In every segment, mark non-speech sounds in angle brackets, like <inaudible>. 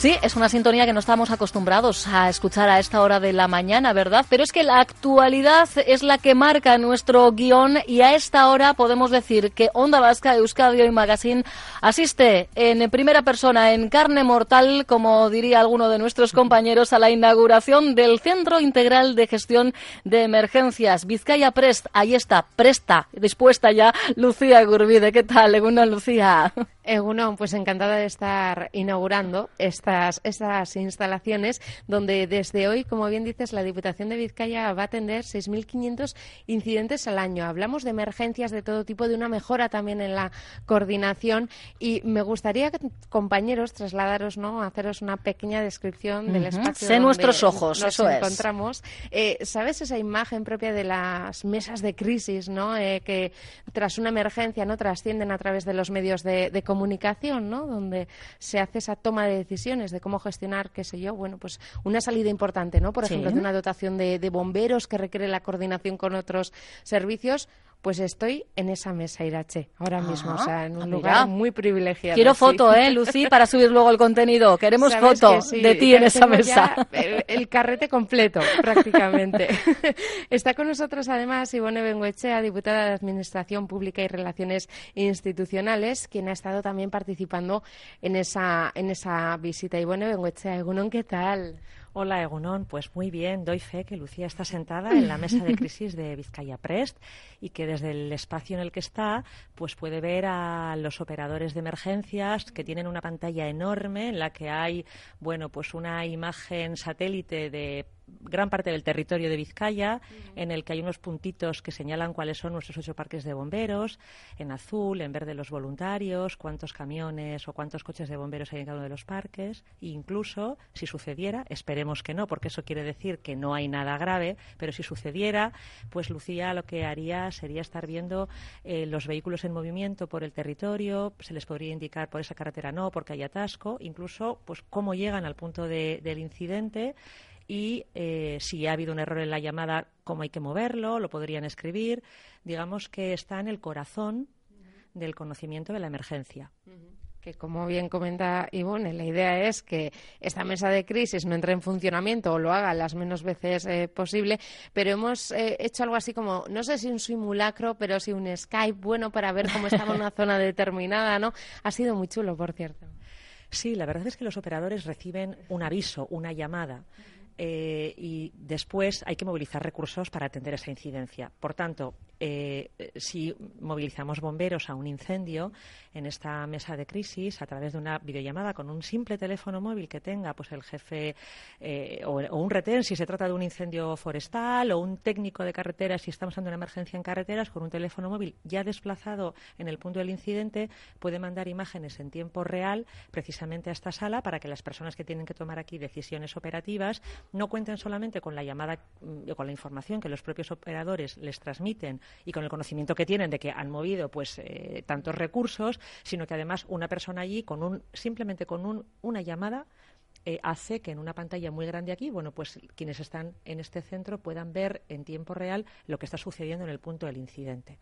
Sí, es una sintonía que no estamos acostumbrados a escuchar a esta hora de la mañana, ¿verdad? Pero es que la actualidad es la que marca nuestro guion y a esta hora podemos decir que Onda Vasca, Euskadi y Magazine asiste en primera persona, en carne mortal, como diría alguno de nuestros compañeros, a la inauguración del Centro Integral de Gestión de Emergencias. Vizcaya Prest, ahí está, presta, dispuesta ya Lucía Gurbide. ¿Qué tal, Leguna Lucía? Egunon, pues encantada de estar inaugurando estas, estas instalaciones donde desde hoy, como bien dices, la Diputación de Vizcaya va a atender 6.500 incidentes al año. Hablamos de emergencias de todo tipo, de una mejora también en la coordinación y me gustaría, compañeros, trasladaros, ¿no? haceros una pequeña descripción del espacio sé nuestros ojos, nos eso encontramos. Eh, ¿Sabes esa imagen propia de las mesas de crisis, ¿no? Eh, que tras una emergencia no trascienden a través de los medios de, de comunicación, ¿no? Donde se hace esa toma de decisiones de cómo gestionar, qué sé yo, bueno, pues una salida importante, ¿no? Por ejemplo, de una dotación de, de bomberos que requiere la coordinación con otros servicios pues estoy en esa mesa, Irache, ahora mismo, o sea, en un Ah, lugar muy privilegiado. Quiero sí. foto, ¿eh, Lucy, para subir luego el contenido? Queremos foto sí, de ti en esa mesa. El, el carrete completo, <laughs> prácticamente. <laughs> Está con nosotros, además, Ivone Bengoechea, diputada de Administración Pública y Relaciones Institucionales, quien ha estado también participando en esa, en esa visita. Ivone Bengoechea, Egunon, ¿qué tal? Hola, Egunon. Pues muy bien, doy fe que Lucía está sentada en la mesa de <laughs> crisis de Vizcaya Prest y que desde el espacio en el que está, pues puede ver a los operadores de emergencias que tienen una pantalla enorme en la que hay, bueno, pues una imagen satélite de gran parte del territorio de Vizcaya, en el que hay unos puntitos que señalan cuáles son nuestros ocho parques de bomberos, en azul, en verde los voluntarios, cuántos camiones o cuántos coches de bomberos hay en cada uno de los parques, e incluso, si sucediera, esperemos que no, porque eso quiere decir que no hay nada grave, pero si sucediera, pues Lucía lo que haría sería estar viendo eh, los vehículos en movimiento por el territorio, se les podría indicar por esa carretera no, porque hay atasco, incluso pues cómo llegan al punto de- del incidente y eh, si ha habido un error en la llamada, cómo hay que moverlo, lo podrían escribir. Digamos que está en el corazón del conocimiento de la emergencia. Que como bien comenta Ivone, la idea es que esta mesa de crisis no entre en funcionamiento o lo haga las menos veces eh, posible, pero hemos eh, hecho algo así como, no sé si un simulacro, pero sí un Skype bueno para ver cómo estaba una zona <laughs> determinada, ¿no? Ha sido muy chulo, por cierto. Sí, la verdad es que los operadores reciben un aviso, una llamada. Eh, y después hay que movilizar recursos para atender esa incidencia. Por tanto, eh, si movilizamos bomberos a un incendio en esta mesa de crisis a través de una videollamada con un simple teléfono móvil que tenga pues el jefe eh, o, o un retén si se trata de un incendio forestal o un técnico de carreteras si estamos ante una emergencia en carreteras con un teléfono móvil ya desplazado en el punto del incidente puede mandar imágenes en tiempo real precisamente a esta sala para que las personas que tienen que tomar aquí decisiones operativas no cuenten solamente con la llamada mm, con la información que los propios operadores les transmiten y con el conocimiento que tienen de que han movido pues eh, tantos recursos, sino que además una persona allí con un simplemente con un- una llamada eh, hace que en una pantalla muy grande aquí, bueno, pues quienes están en este centro puedan ver en tiempo real lo que está sucediendo en el punto del incidente.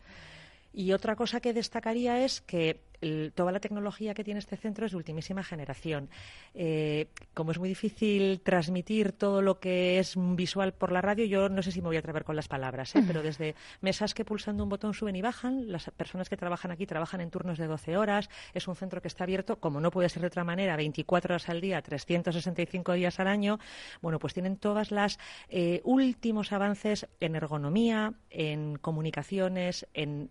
Y otra cosa que destacaría es que el- toda la tecnología que tiene este centro es de ultimísima generación. Eh, como es muy difícil transmitir todo lo que es visual por la radio, yo no sé si me voy a atrever con las palabras, ¿eh? pero desde mesas que pulsando un botón suben y bajan, las personas que trabajan aquí trabajan en turnos de 12 horas, es un centro que está abierto, como no puede ser de otra manera, 24 horas al día, 365 días al año, bueno, pues tienen todas las eh, últimos avances en ergonomía, en comunicaciones, en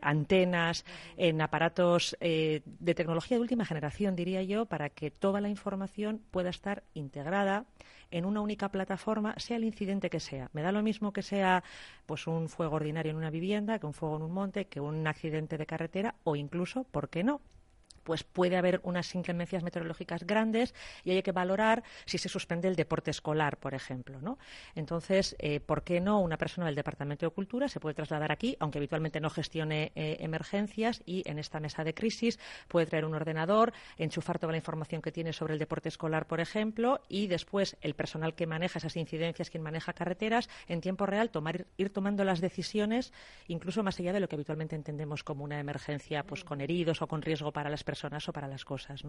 antenas, en aparatos eh, de tecnología de última generación, diría yo, para que toda la información pueda estar integrada en una única plataforma, sea el incidente que sea. Me da lo mismo que sea pues un fuego ordinario en una vivienda, que un fuego en un monte, que un accidente de carretera o incluso, ¿por qué no? Pues puede haber unas inclemencias meteorológicas grandes y hay que valorar si se suspende el deporte escolar, por ejemplo. ¿no? Entonces, eh, ¿por qué no una persona del Departamento de Cultura se puede trasladar aquí, aunque habitualmente no gestione eh, emergencias, y en esta mesa de crisis puede traer un ordenador, enchufar toda la información que tiene sobre el deporte escolar, por ejemplo, y después el personal que maneja esas incidencias, quien maneja carreteras, en tiempo real tomar, ir tomando las decisiones, incluso más allá de lo que habitualmente entendemos como una emergencia pues, con heridos o con riesgo para las personas o para las cosas.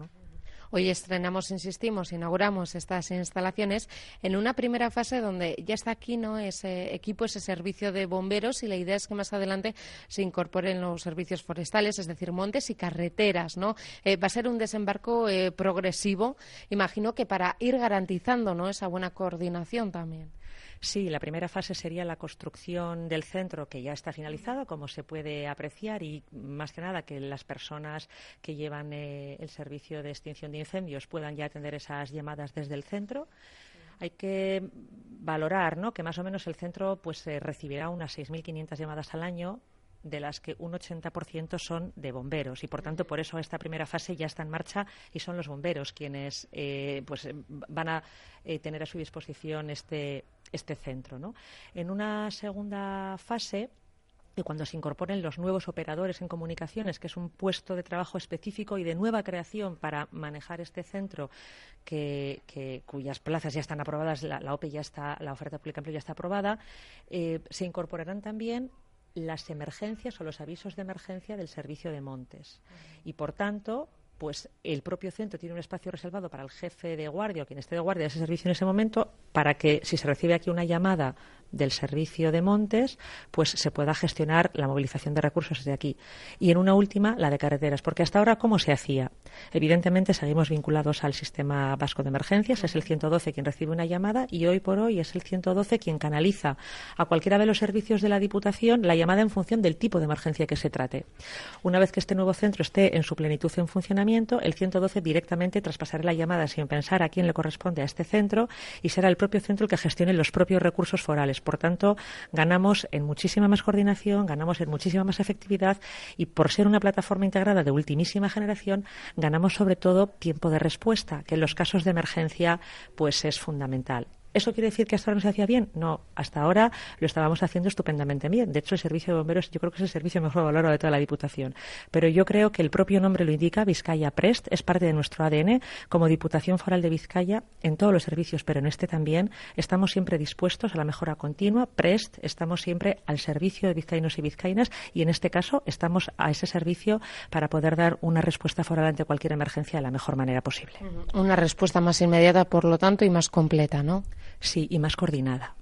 Hoy estrenamos, insistimos, inauguramos estas instalaciones en una primera fase donde ya está aquí ¿no? ese equipo, ese servicio de bomberos y la idea es que más adelante se incorporen los servicios forestales, es decir, montes y carreteras. ¿no? Eh, va a ser un desembarco eh, progresivo, imagino que para ir garantizando ¿no? esa buena coordinación también. Sí, la primera fase sería la construcción del centro, que ya está finalizado, como se puede apreciar, y más que nada que las personas que llevan eh, el servicio de extinción de incendios puedan ya atender esas llamadas desde el centro. Hay que valorar ¿no? que más o menos el centro pues, eh, recibirá unas 6.500 llamadas al año de las que un 80% son de bomberos y por tanto por eso esta primera fase ya está en marcha y son los bomberos quienes eh, pues van a tener a su disposición este este centro. ¿no? En una segunda fase, y cuando se incorporen los nuevos operadores en comunicaciones, que es un puesto de trabajo específico y de nueva creación para manejar este centro, que, cuyas plazas ya están aprobadas, la, OPE ya está, la oferta pública de ya está aprobada, eh, se incorporarán también las emergencias o los avisos de emergencia del servicio de montes. Y, por tanto, pues el propio centro tiene un espacio reservado para el jefe de guardia o quien esté de guardia de ese servicio en ese momento para que si se recibe aquí una llamada del servicio de montes, pues se pueda gestionar la movilización de recursos desde aquí. Y en una última, la de carreteras, porque hasta ahora, ¿cómo se hacía? Evidentemente, seguimos vinculados al sistema vasco de emergencias, es el 112 quien recibe una llamada y hoy por hoy es el 112 quien canaliza a cualquiera de los servicios de la Diputación la llamada en función del tipo de emergencia que se trate. Una vez que este nuevo centro esté en su plenitud en funcionamiento, el 112 directamente traspasará la llamada sin pensar a quién le corresponde a este centro y será el propio centro el que gestione los propios recursos forales. Por tanto, ganamos en muchísima más coordinación, ganamos en muchísima más efectividad y por ser una plataforma integrada de ultimísima generación, ganamos sobre todo tiempo de respuesta, que en los casos de emergencia pues es fundamental. ¿Eso quiere decir que hasta ahora no se hacía bien? No, hasta ahora lo estábamos haciendo estupendamente bien. De hecho, el servicio de bomberos yo creo que es el servicio mejor valorado de toda la Diputación. Pero yo creo que el propio nombre lo indica, Vizcaya Prest, es parte de nuestro ADN. Como Diputación Foral de Vizcaya, en todos los servicios, pero en este también, estamos siempre dispuestos a la mejora continua. Prest, estamos siempre al servicio de vizcaínos y vizcaínas y en este caso estamos a ese servicio para poder dar una respuesta foral ante cualquier emergencia de la mejor manera posible. Una respuesta más inmediata, por lo tanto, y más completa, ¿no? Sí, y más coordinada.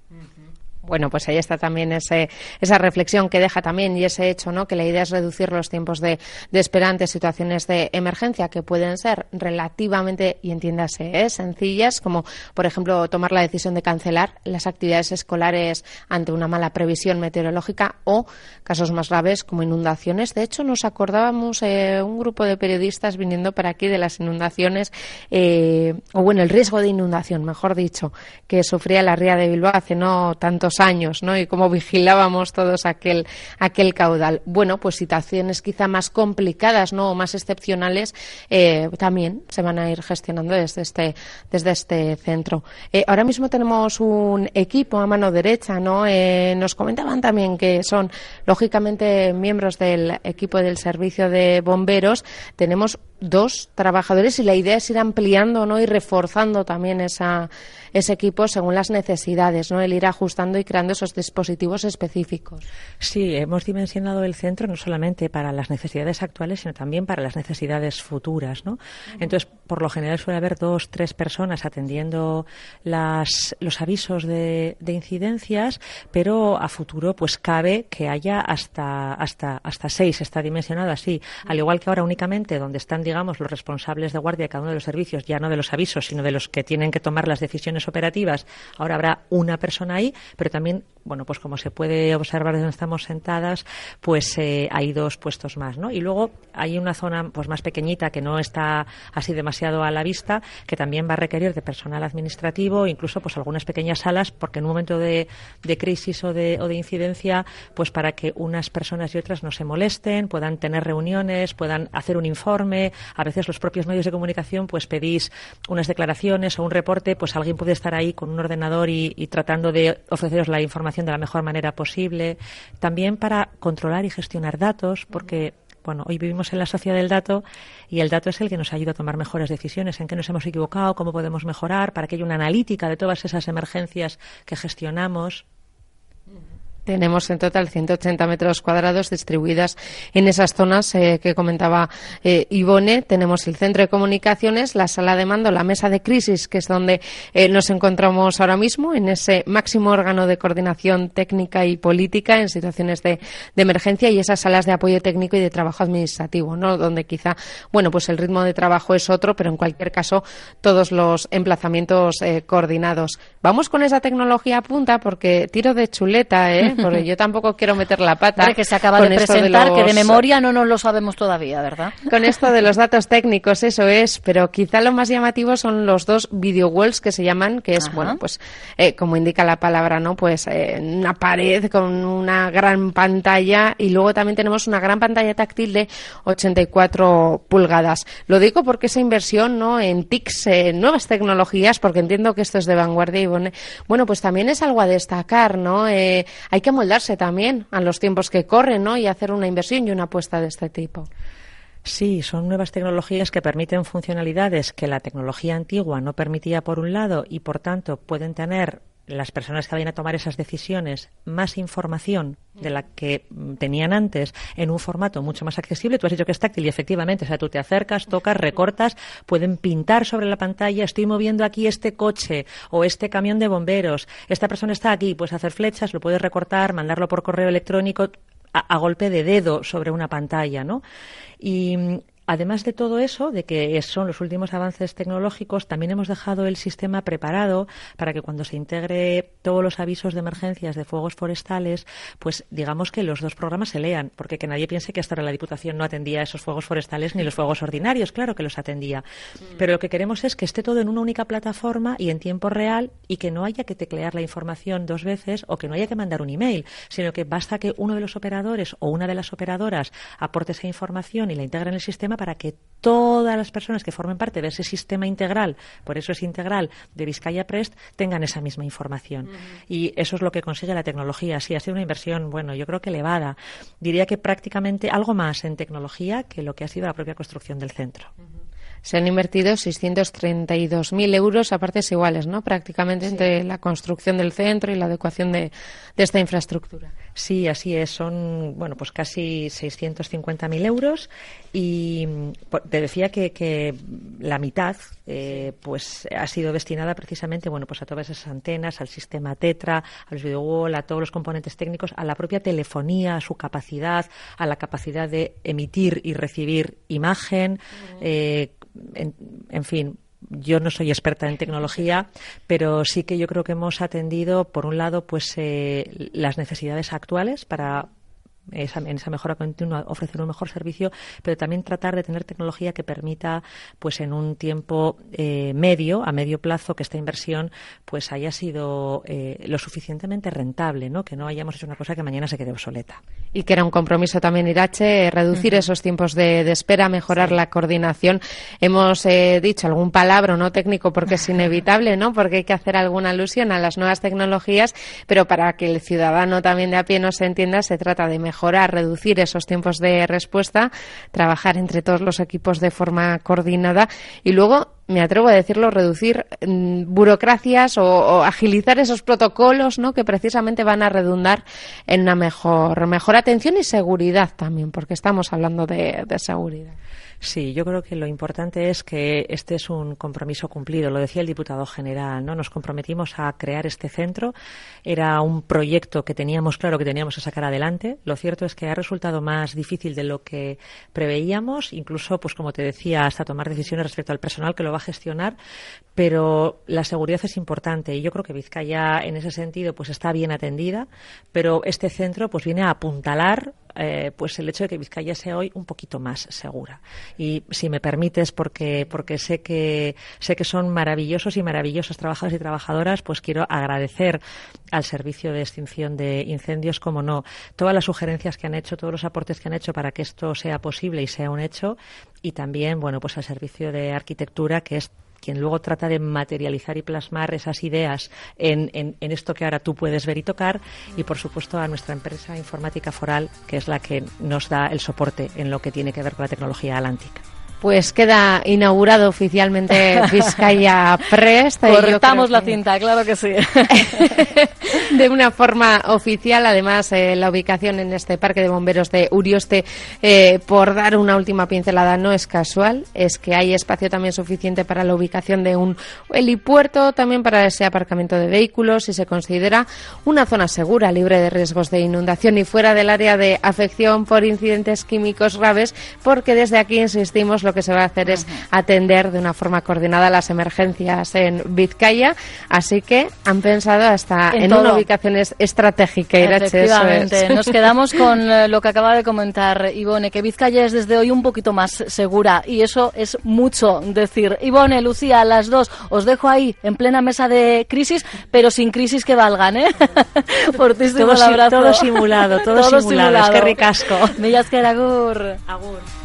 Bueno, pues ahí está también ese, esa reflexión que deja también y ese hecho, ¿no? Que la idea es reducir los tiempos de, de espera ante situaciones de emergencia que pueden ser relativamente, y entiéndase, ¿eh? sencillas, como por ejemplo tomar la decisión de cancelar las actividades escolares ante una mala previsión meteorológica o casos más graves como inundaciones. De hecho, nos acordábamos eh, un grupo de periodistas viniendo para aquí de las inundaciones, eh, o bueno, el riesgo de inundación, mejor dicho, que sufría la ría de Bilbao hace no tantos años, ¿no? Y cómo vigilábamos todos aquel, aquel caudal. Bueno, pues situaciones quizá más complicadas, ¿no? O más excepcionales, eh, también se van a ir gestionando desde este, desde este centro. Eh, ahora mismo tenemos un equipo a mano derecha, ¿no? Eh, nos comentaban también que son, lógicamente, miembros del equipo del servicio de bomberos. Tenemos dos trabajadores y la idea es ir ampliando ¿no? y reforzando también esa, ese equipo según las necesidades, ¿no? el ir ajustando y creando esos dispositivos específicos. Sí, hemos dimensionado el centro no solamente para las necesidades actuales, sino también para las necesidades futuras. ¿no? Entonces, por lo general suele haber dos, tres personas atendiendo las, los avisos de, de incidencias, pero a futuro pues cabe que haya hasta, hasta, hasta seis, está dimensionado así, al igual que ahora únicamente donde están digamos, los responsables de guardia de cada uno de los servicios, ya no de los avisos, sino de los que tienen que tomar las decisiones operativas, ahora habrá una persona ahí, pero también, bueno, pues como se puede observar donde estamos sentadas, pues eh, hay dos puestos más, ¿no? Y luego hay una zona pues más pequeñita que no está así demasiado a la vista, que también va a requerir de personal administrativo, incluso pues algunas pequeñas salas, porque en un momento de, de crisis o de, o de incidencia, pues para que unas personas y otras no se molesten, puedan tener reuniones, puedan hacer un informe, a veces los propios medios de comunicación pues pedís unas declaraciones o un reporte, pues alguien puede estar ahí con un ordenador y, tratando de ofreceros la información de la mejor manera posible. También para controlar y gestionar datos, porque bueno, hoy vivimos en la sociedad del dato y el dato es el que nos ayuda a tomar mejores decisiones, en qué nos hemos equivocado, cómo podemos mejorar, para que haya una analítica de todas esas emergencias que gestionamos. Tenemos en total 180 metros cuadrados distribuidas en esas zonas eh, que comentaba eh, Ivone. Tenemos el centro de comunicaciones, la sala de mando, la mesa de crisis, que es donde eh, nos encontramos ahora mismo, en ese máximo órgano de coordinación técnica y política en situaciones de, emergencia y esas salas de apoyo técnico y de trabajo administrativo, ¿no? donde quizá, bueno, pues el ritmo de trabajo es otro, pero en cualquier caso todos los emplazamientos coordinados. Vamos con esa tecnología a punta porque tiro de chuleta, ¿eh? Porque yo tampoco quiero meter la pata. que se acaba de presentar, que de memoria no nos lo sabemos todavía, ¿verdad? Con esto de los datos técnicos, eso es, pero quizá lo más llamativo son los dos video walls que se llaman, que es, bueno, pues eh, como indica la palabra, ¿no? Pues eh, una pared con una gran pantalla y luego también tenemos una gran pantalla táctil de 84 pulgadas. Lo digo porque esa inversión, ¿no? En TICs, en nuevas tecnologías, porque entiendo que esto es de vanguardia y bueno, pues también es algo a destacar, ¿no? Eh, hay que moldarse también a los tiempos que corren, ¿no? Y hacer una inversión y una apuesta de este tipo. Sí, son nuevas tecnologías que permiten funcionalidades que la tecnología antigua no permitía por un lado y por tanto pueden tener las personas que vayan a tomar esas decisiones más información de la que tenían antes en un formato mucho más accesible. Tú has dicho que es táctil y efectivamente, o sea, tú te acercas, tocas, recortas, pueden pintar sobre la pantalla, estoy moviendo aquí este coche o este camión de bomberos, esta persona está aquí, puedes hacer flechas, lo puedes recortar, mandarlo por correo electrónico a, a golpe de dedo sobre una pantalla, ¿no? Y Además de todo eso, de que son los últimos avances tecnológicos, también hemos dejado el sistema preparado para que cuando se integre todos los avisos de emergencias de fuegos forestales, pues digamos que los dos programas se lean, porque que nadie piense que hasta ahora la Diputación no atendía esos fuegos forestales ni los fuegos ordinarios, claro que los atendía. Mm. Pero lo que queremos es que esté todo en una única plataforma y en tiempo real y que no haya que teclear la información dos veces o que no haya que mandar un email, sino que basta que uno de los operadores o una de las operadoras aporte esa información y la integre en el sistema para que todas las personas que formen parte de ese sistema integral, por eso es integral, de Vizcaya Prest, tengan esa misma información. Y eso es lo que consigue la tecnología. Sí, ha sido una inversión, bueno, yo creo que elevada. Diría que prácticamente algo más en tecnología que lo que ha sido la propia construcción del centro. Se han invertido 632.000 euros a partes iguales, ¿no? Prácticamente entre la construcción del centro y la adecuación de, esta infraestructura. Sí, así es. Son, bueno, pues casi 650.000 euros y pues, te decía que, la mitad, eh, pues ha sido destinada precisamente, bueno, pues a todas esas antenas, al sistema Tetra, a los wall, a todos los componentes técnicos, a la propia telefonía, a su capacidad, a la capacidad de emitir y recibir imagen, en, fin, yo no soy experta en tecnología, pero sí que yo creo que hemos atendido, por un lado, pues eh, las necesidades actuales para esa, en esa mejora continua ofrecer un mejor servicio, pero también tratar de tener tecnología que permita, pues en un tiempo eh, medio, a medio plazo, que esta inversión pues haya sido eh, lo suficientemente rentable, ¿no? Que no hayamos hecho una cosa que mañana se quede obsoleta. Y que era un compromiso también, Irache, reducir esos tiempos de, espera, mejorar la coordinación. Hemos eh, dicho algún palabra no técnico porque es <laughs> inevitable, ¿no? Porque hay que hacer alguna alusión a las nuevas tecnologías, pero para que el ciudadano también de a pie no se entienda, se trata de mejorar mejorar, reducir esos tiempos de respuesta, trabajar entre todos los equipos de forma coordinada y luego me atrevo a decirlo, reducir mm, burocracias o, agilizar esos protocolos ¿no? que precisamente van a redundar en una mejor, mejor atención y seguridad también, porque estamos hablando de seguridad. Sí, yo creo que lo importante es que este es un compromiso cumplido. Lo decía el diputado general, ¿no? Nos comprometimos a crear este centro. Era un proyecto que teníamos claro que teníamos que sacar adelante. Lo cierto es que ha resultado más difícil de lo que preveíamos, incluso, pues como te decía, hasta tomar decisiones respecto al personal que lo va a gestionar. Pero la seguridad es importante y yo creo que Vizcaya, en ese sentido, pues está bien atendida. Pero este centro, pues viene a apuntalar eh, pues el hecho de que Vizcaya sea hoy un poquito más segura. Y si me permites, porque, porque sé que sé que son maravillosos y maravillosas trabajadores y trabajadoras, pues quiero agradecer al servicio de extinción de incendios, como no, todas las sugerencias que han hecho, todos los aportes que han hecho para que esto sea posible y sea un hecho, y también, bueno, pues al servicio de arquitectura, que es quien luego trata de materializar y plasmar esas ideas en, esto que ahora tú puedes ver y tocar, y por supuesto a nuestra empresa informática foral, que es la que nos da el soporte en lo que tiene que ver con la tecnología alántica. Pues queda inaugurado oficialmente <laughs> Vizcaya Prest. Cortamos la cinta, claro que sí. <laughs> de una forma oficial, además, eh, la ubicación en este parque de bomberos de Urioste, eh, por dar una última pincelada, no es casual, es que hay espacio también suficiente para la ubicación de un helipuerto, también para ese aparcamiento de vehículos y se considera una zona segura, libre de riesgos de inundación y fuera del área de afección por incidentes químicos graves, porque desde aquí insistimos lo que se va a hacer es atender de una forma coordinada las emergencias en Vizcaya, así que han pensado hasta en, una ubicación estratégica. Efectivamente. Nos quedamos <laughs> con eh, lo que acaba de comentar Ivone, que Vizcaya es desde hoy un poquito más segura y eso es mucho decir. Ivone, Lucía, las dos, os dejo ahí en plena mesa de crisis, pero sin crisis que valgan, ¿eh? <laughs> Fortísimo todo. Todo simulado, todo, <laughs> simulado. simulado. Es que ricasco. Millas que agur. Agur.